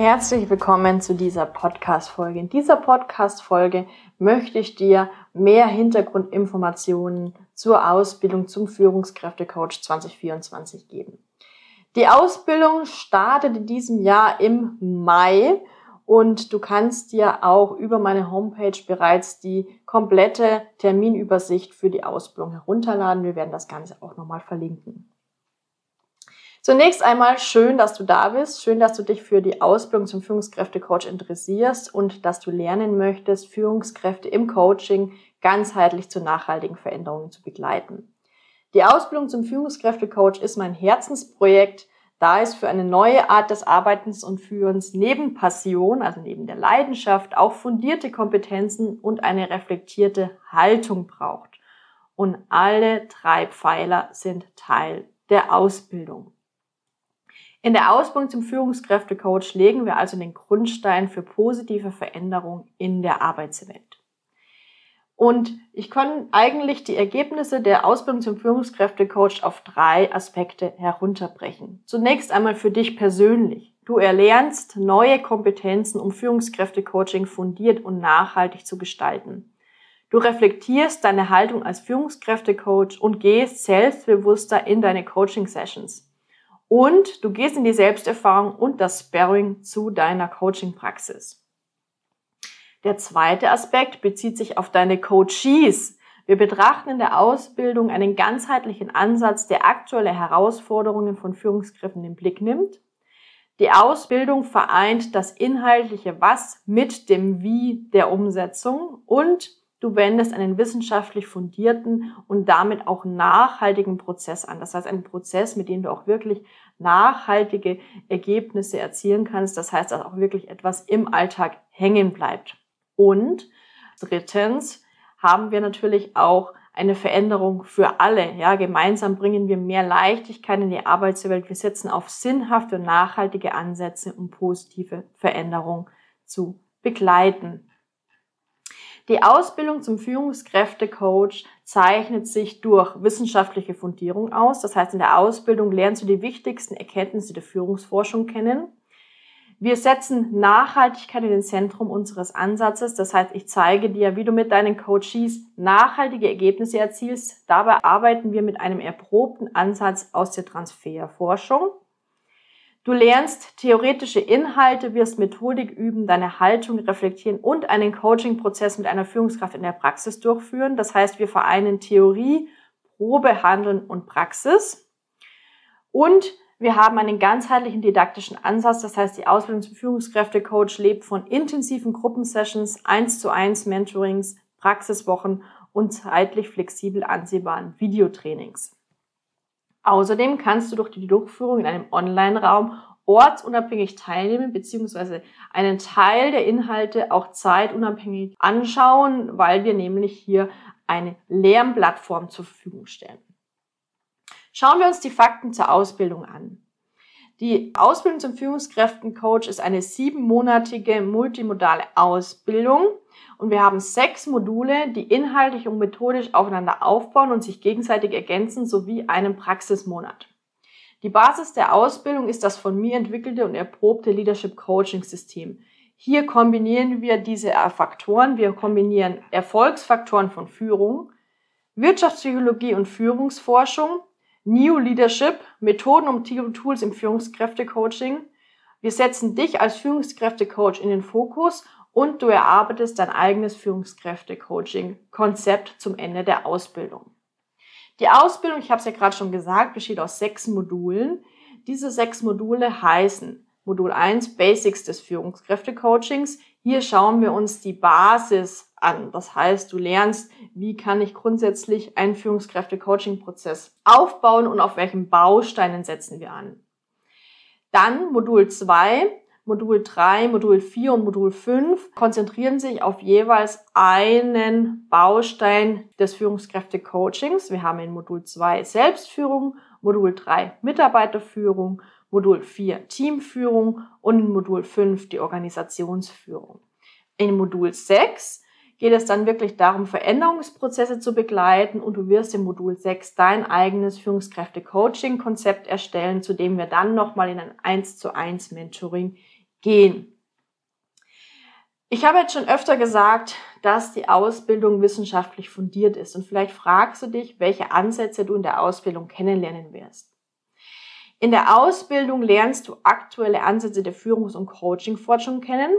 Herzlich willkommen zu dieser Podcast-Folge. In dieser Podcast-Folge möchte ich dir mehr Hintergrundinformationen zur Ausbildung zum Führungskräftecoach 2024 geben. Die Ausbildung startet in diesem Jahr im Mai und du kannst dir auch über meine Homepage bereits die komplette Terminübersicht für die Ausbildung herunterladen. Wir werden das Ganze auch nochmal verlinken. Zunächst einmal schön, dass du da bist. Schön, dass du dich für die Ausbildung zum Führungskräftecoach interessierst und dass du lernen möchtest, Führungskräfte im Coaching ganzheitlich zu nachhaltigen Veränderungen zu begleiten. Die Ausbildung zum Führungskräftecoach ist mein Herzensprojekt, da es für eine neue Art des Arbeitens und Führens neben Passion, also neben der Leidenschaft, auch fundierte Kompetenzen und eine reflektierte Haltung braucht. Und alle drei Pfeiler sind Teil der Ausbildung. In der Ausbildung zum Führungskräftecoach legen wir also den Grundstein für positive Veränderung in der Arbeitswelt. Und ich kann eigentlich die Ergebnisse der Ausbildung zum Führungskräftecoach auf drei Aspekte herunterbrechen. Zunächst einmal für dich persönlich. Du erlernst neue Kompetenzen, um Führungskräftecoaching fundiert und nachhaltig zu gestalten. Du reflektierst deine Haltung als Führungskräftecoach und gehst selbstbewusster in deine Coaching-Sessions. Und du gehst in die Selbsterfahrung und das Sparring zu deiner Coaching-Praxis. Der zweite Aspekt bezieht sich auf deine Coaches. Wir betrachten in der Ausbildung einen ganzheitlichen Ansatz, der aktuelle Herausforderungen von Führungskräften im Blick nimmt. Die Ausbildung vereint das inhaltliche Was mit dem Wie der Umsetzung und Du wendest einen wissenschaftlich fundierten und damit auch nachhaltigen Prozess an. Das heißt, einen Prozess, mit dem du auch wirklich nachhaltige Ergebnisse erzielen kannst. Das heißt, dass auch wirklich etwas im Alltag hängen bleibt. Und drittens haben wir natürlich auch eine Veränderung für alle. Ja, gemeinsam bringen wir mehr Leichtigkeit in die Arbeitswelt. Wir setzen auf sinnhafte und nachhaltige Ansätze, um positive Veränderung zu begleiten. Die Ausbildung zum Führungskräftecoach zeichnet sich durch wissenschaftliche Fundierung aus. Das heißt, in der Ausbildung lernst du die wichtigsten Erkenntnisse der Führungsforschung kennen. Wir setzen Nachhaltigkeit in den Zentrum unseres Ansatzes. Das heißt, ich zeige dir, wie du mit deinen Coaches nachhaltige Ergebnisse erzielst. Dabei arbeiten wir mit einem erprobten Ansatz aus der Transferforschung. Du lernst theoretische Inhalte, wirst Methodik üben, deine Haltung reflektieren und einen Coaching-Prozess mit einer Führungskraft in der Praxis durchführen. Das heißt, wir vereinen Theorie, Probe, Handeln und Praxis. Und wir haben einen ganzheitlichen didaktischen Ansatz. Das heißt, die Ausbildung zum Führungskräftecoach lebt von intensiven Gruppensessions, eins zu eins Mentorings, Praxiswochen und zeitlich flexibel ansehbaren Videotrainings. Außerdem kannst du durch die Durchführung in einem Online-Raum ortsunabhängig teilnehmen bzw. einen Teil der Inhalte auch zeitunabhängig anschauen, weil wir nämlich hier eine Lernplattform zur Verfügung stellen. Schauen wir uns die Fakten zur Ausbildung an. Die Ausbildung zum Führungskräftencoach ist eine siebenmonatige multimodale Ausbildung und wir haben sechs Module, die inhaltlich und methodisch aufeinander aufbauen und sich gegenseitig ergänzen, sowie einen Praxismonat. Die Basis der Ausbildung ist das von mir entwickelte und erprobte Leadership Coaching System. Hier kombinieren wir diese Faktoren. Wir kombinieren Erfolgsfaktoren von Führung, Wirtschaftspsychologie und Führungsforschung, New Leadership, Methoden und Tools im Führungskräftecoaching. Wir setzen dich als Führungskräftecoach in den Fokus und du erarbeitest dein eigenes Führungskräfte-Coaching-Konzept zum Ende der Ausbildung. Die Ausbildung, ich habe es ja gerade schon gesagt, besteht aus sechs Modulen. Diese sechs Module heißen Modul 1 Basics des Führungskräftecoachings. Hier schauen wir uns die Basis an. Das heißt, du lernst, wie kann ich grundsätzlich einen Führungskräfte-Coaching-Prozess aufbauen und auf welchen Bausteinen setzen wir an. Dann Modul 2, Modul 3, Modul 4 und Modul 5 konzentrieren sich auf jeweils einen Baustein des Führungskräfte-Coachings. Wir haben in Modul 2 Selbstführung, Modul 3 Mitarbeiterführung, Modul 4 Teamführung und in Modul 5 die Organisationsführung. In Modul 6 geht es dann wirklich darum, Veränderungsprozesse zu begleiten und du wirst im Modul 6 dein eigenes Führungskräfte-Coaching-Konzept erstellen, zu dem wir dann nochmal in ein 1 zu 1 Mentoring gehen. Ich habe jetzt schon öfter gesagt, dass die Ausbildung wissenschaftlich fundiert ist und vielleicht fragst du dich, welche Ansätze du in der Ausbildung kennenlernen wirst. In der Ausbildung lernst du aktuelle Ansätze der Führungs- und Coaching-Forschung kennen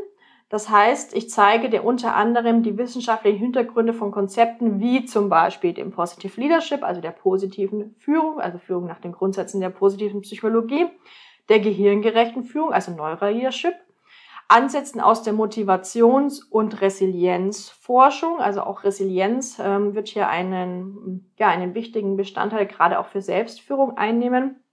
das heißt, ich zeige dir unter anderem die wissenschaftlichen Hintergründe von Konzepten wie zum Beispiel dem Positive Leadership, also der positiven Führung, also Führung nach den Grundsätzen der positiven Psychologie, der gehirngerechten Führung, also Neuroleadership, Ansätzen aus der Motivations- und Resilienzforschung, also auch Resilienz ähm, wird hier einen, ja, einen wichtigen Bestandteil gerade auch für Selbstführung einnehmen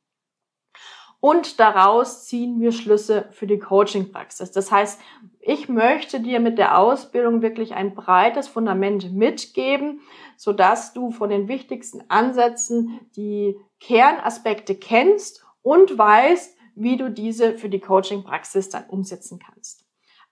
und daraus ziehen wir Schlüsse für die Coaching-Praxis. Das heißt, ich möchte dir mit der Ausbildung wirklich ein breites Fundament mitgeben, sodass du von den wichtigsten Ansätzen die Kernaspekte kennst und weißt, wie du diese für die Coaching-Praxis dann umsetzen kannst.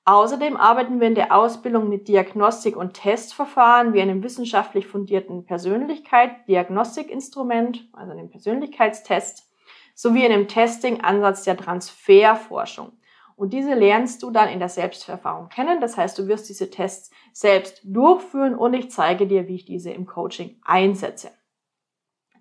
Außerdem arbeiten wir in der Ausbildung mit Diagnostik- und Testverfahren wie einem wissenschaftlich fundierten Persönlichkeit-Diagnostikinstrument, also einem Persönlichkeitstest sowie in dem Testing-Ansatz der Transferforschung. Und diese lernst du dann in der Selbsterfahrung kennen. Das heißt, du wirst diese Tests selbst durchführen und ich zeige dir, wie ich diese im Coaching einsetze.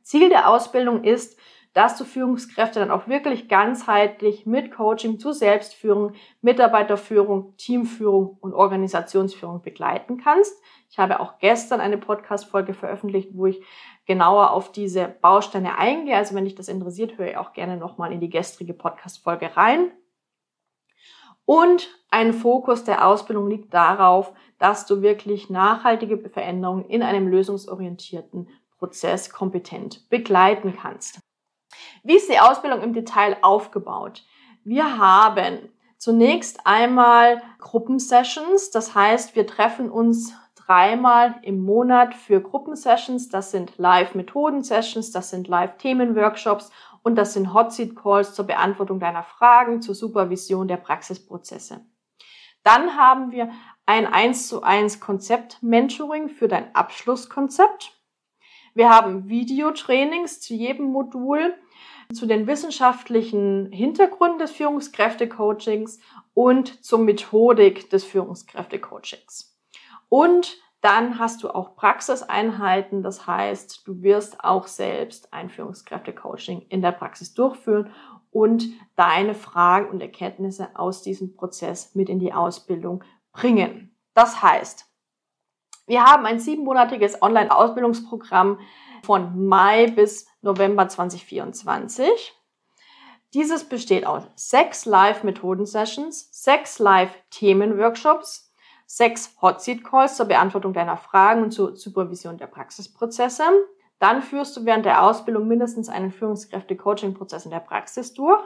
Ziel der Ausbildung ist, dass du Führungskräfte dann auch wirklich ganzheitlich mit Coaching zu Selbstführung, Mitarbeiterführung, Teamführung und Organisationsführung begleiten kannst. Ich habe auch gestern eine Podcast-Folge veröffentlicht, wo ich genauer auf diese Bausteine eingehe. Also wenn dich das interessiert, höre ich auch gerne nochmal in die gestrige Podcast-Folge rein. Und ein Fokus der Ausbildung liegt darauf, dass du wirklich nachhaltige Veränderungen in einem lösungsorientierten Prozess kompetent begleiten kannst. Wie ist die Ausbildung im Detail aufgebaut? Wir haben zunächst einmal Gruppensessions, das heißt, wir treffen uns dreimal im Monat für Gruppensessions. Das sind Live-Methoden-Sessions, das sind Live-Themen-Workshops und das sind Hot-Seat-Calls zur Beantwortung deiner Fragen, zur Supervision der Praxisprozesse. Dann haben wir ein 1 zu 1 Konzept-Mentoring für dein Abschlusskonzept. Wir haben Videotrainings zu jedem Modul, zu den wissenschaftlichen Hintergründen des Führungskräfte-Coachings und zur Methodik des Führungskräfte-Coachings. Und dann hast du auch Praxiseinheiten. Das heißt, du wirst auch selbst ein Führungskräfte-Coaching in der Praxis durchführen und deine Fragen und Erkenntnisse aus diesem Prozess mit in die Ausbildung bringen. Das heißt, wir haben ein siebenmonatiges Online-Ausbildungsprogramm von Mai bis November 2024. Dieses besteht aus sechs Live-Methoden-Sessions, sechs Live-Themen-Workshops, sechs Hot Seat Calls zur Beantwortung deiner Fragen und zur Supervision der Praxisprozesse. Dann führst du während der Ausbildung mindestens einen Führungskräfte-Coaching-Prozess in der Praxis durch.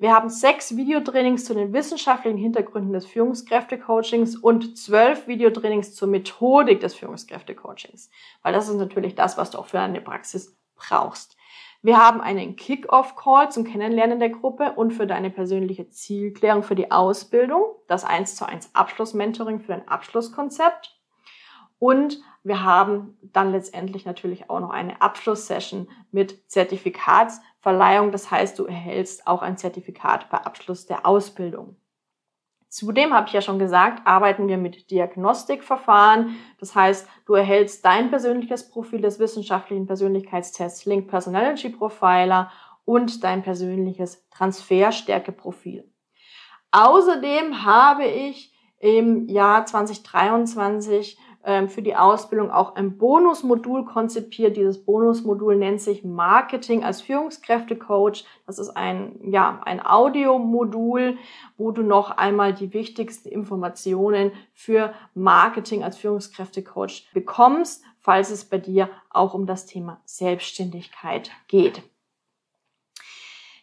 Wir haben sechs Videotrainings zu den wissenschaftlichen Hintergründen des Führungskräfte-Coachings und zwölf Videotrainings zur Methodik des Führungskräfte-Coachings. Weil das ist natürlich das, was du auch für eine Praxis brauchst. Wir haben einen Kick-Off-Call zum Kennenlernen der Gruppe und für deine persönliche Zielklärung für die Ausbildung, das 1 zu 1 Abschluss-Mentoring für dein Abschlusskonzept. Und wir haben dann letztendlich natürlich auch noch eine Abschlusssession mit Zertifikatsverleihung. Das heißt, du erhältst auch ein Zertifikat bei Abschluss der Ausbildung. Zudem habe ich ja schon gesagt, arbeiten wir mit Diagnostikverfahren. Das heißt, du erhältst dein persönliches Profil des wissenschaftlichen Persönlichkeitstests Link Personality Profiler und dein persönliches Transferstärkeprofil. Außerdem habe ich im Jahr 2023 ähm, für die Ausbildung auch ein Bonusmodul konzipiert. Dieses Bonusmodul nennt sich Marketing als Führungskräftecoach. Das ist ein, ja, ein Audiomodul, wo du noch einmal die wichtigsten Informationen für Marketing als Führungskräftecoach bekommst, falls es bei dir auch um das Thema Selbstständigkeit geht.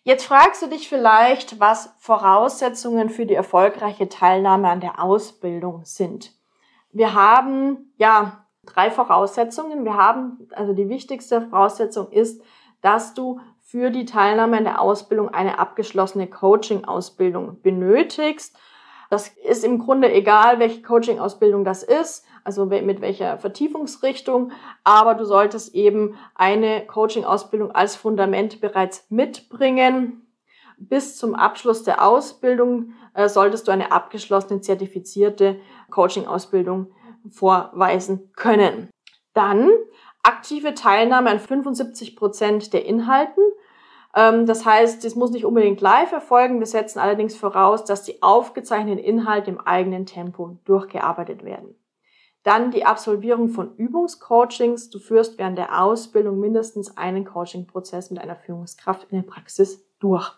Jetzt fragst du dich vielleicht, was Voraussetzungen für die erfolgreiche Teilnahme an der Ausbildung sind. Wir haben ja drei Voraussetzungen. Wir haben, also die wichtigste Voraussetzung ist, dass du für die Teilnahme an der Ausbildung eine abgeschlossene Coaching-Ausbildung benötigst. Das ist im Grunde egal, welche Coaching-Ausbildung das ist also mit welcher Vertiefungsrichtung, aber du solltest eben eine Coaching-Ausbildung als Fundament bereits mitbringen. Bis zum Abschluss der Ausbildung äh, solltest du eine abgeschlossene, zertifizierte Coaching-Ausbildung vorweisen können. Dann aktive Teilnahme an 75 Prozent der Inhalten. Ähm, das heißt, es muss nicht unbedingt live erfolgen. Wir setzen allerdings voraus, dass die aufgezeichneten Inhalte im eigenen Tempo durchgearbeitet werden. Dann die Absolvierung von Übungscoachings. Du führst während der Ausbildung mindestens einen Coaching-Prozess mit einer Führungskraft in der Praxis durch.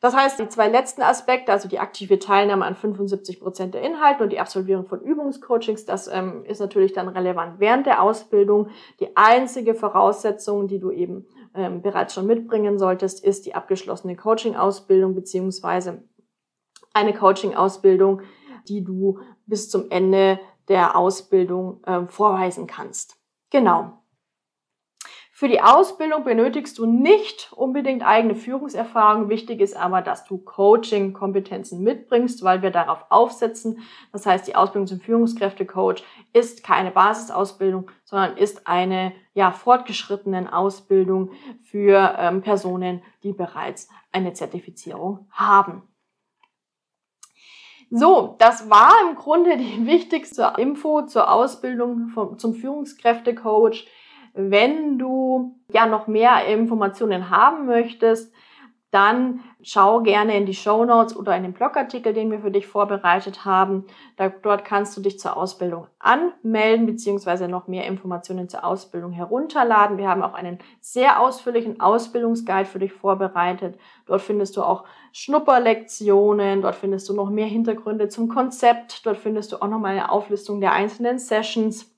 Das heißt, die zwei letzten Aspekte, also die aktive Teilnahme an 75 Prozent der Inhalte und die Absolvierung von Übungscoachings, das ähm, ist natürlich dann relevant während der Ausbildung. Die einzige Voraussetzung, die du eben ähm, bereits schon mitbringen solltest, ist die abgeschlossene Coaching-Ausbildung beziehungsweise eine Coaching-Ausbildung, die du bis zum Ende der Ausbildung äh, vorweisen kannst. Genau. Für die Ausbildung benötigst du nicht unbedingt eigene Führungserfahrung. Wichtig ist aber, dass du Coaching-Kompetenzen mitbringst, weil wir darauf aufsetzen. Das heißt, die Ausbildung zum Führungskräftecoach ist keine Basisausbildung, sondern ist eine ja, fortgeschrittene Ausbildung für ähm, Personen, die bereits eine Zertifizierung haben. So, das war im Grunde die wichtigste Info zur Ausbildung vom, zum Führungskräftecoach. Wenn du ja noch mehr Informationen haben möchtest, dann schau gerne in die Show Notes oder in den Blogartikel, den wir für dich vorbereitet haben. Da, dort kannst du dich zur Ausbildung anmelden beziehungsweise noch mehr Informationen zur Ausbildung herunterladen. Wir haben auch einen sehr ausführlichen Ausbildungsguide für dich vorbereitet. Dort findest du auch Schnupperlektionen, dort findest du noch mehr Hintergründe zum Konzept, dort findest du auch noch mal eine Auflistung der einzelnen Sessions.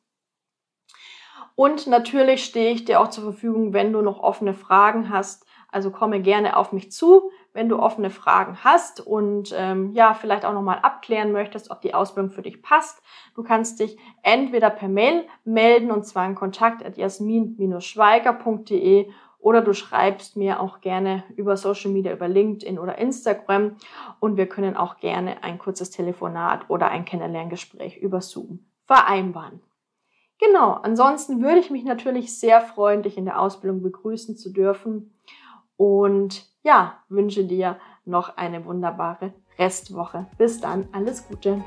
Und natürlich stehe ich dir auch zur Verfügung, wenn du noch offene Fragen hast also komme gerne auf mich zu, wenn du offene Fragen hast und ähm, ja, vielleicht auch nochmal abklären möchtest, ob die Ausbildung für dich passt. Du kannst dich entweder per Mail melden und zwar in kontakt at jasmin-schweiger.de oder du schreibst mir auch gerne über Social Media, über LinkedIn oder Instagram und wir können auch gerne ein kurzes Telefonat oder ein Kennenlerngespräch über Zoom vereinbaren. Genau, ansonsten würde ich mich natürlich sehr freuen, dich in der Ausbildung begrüßen zu dürfen und ja, wünsche dir noch eine wunderbare Restwoche. Bis dann, alles Gute.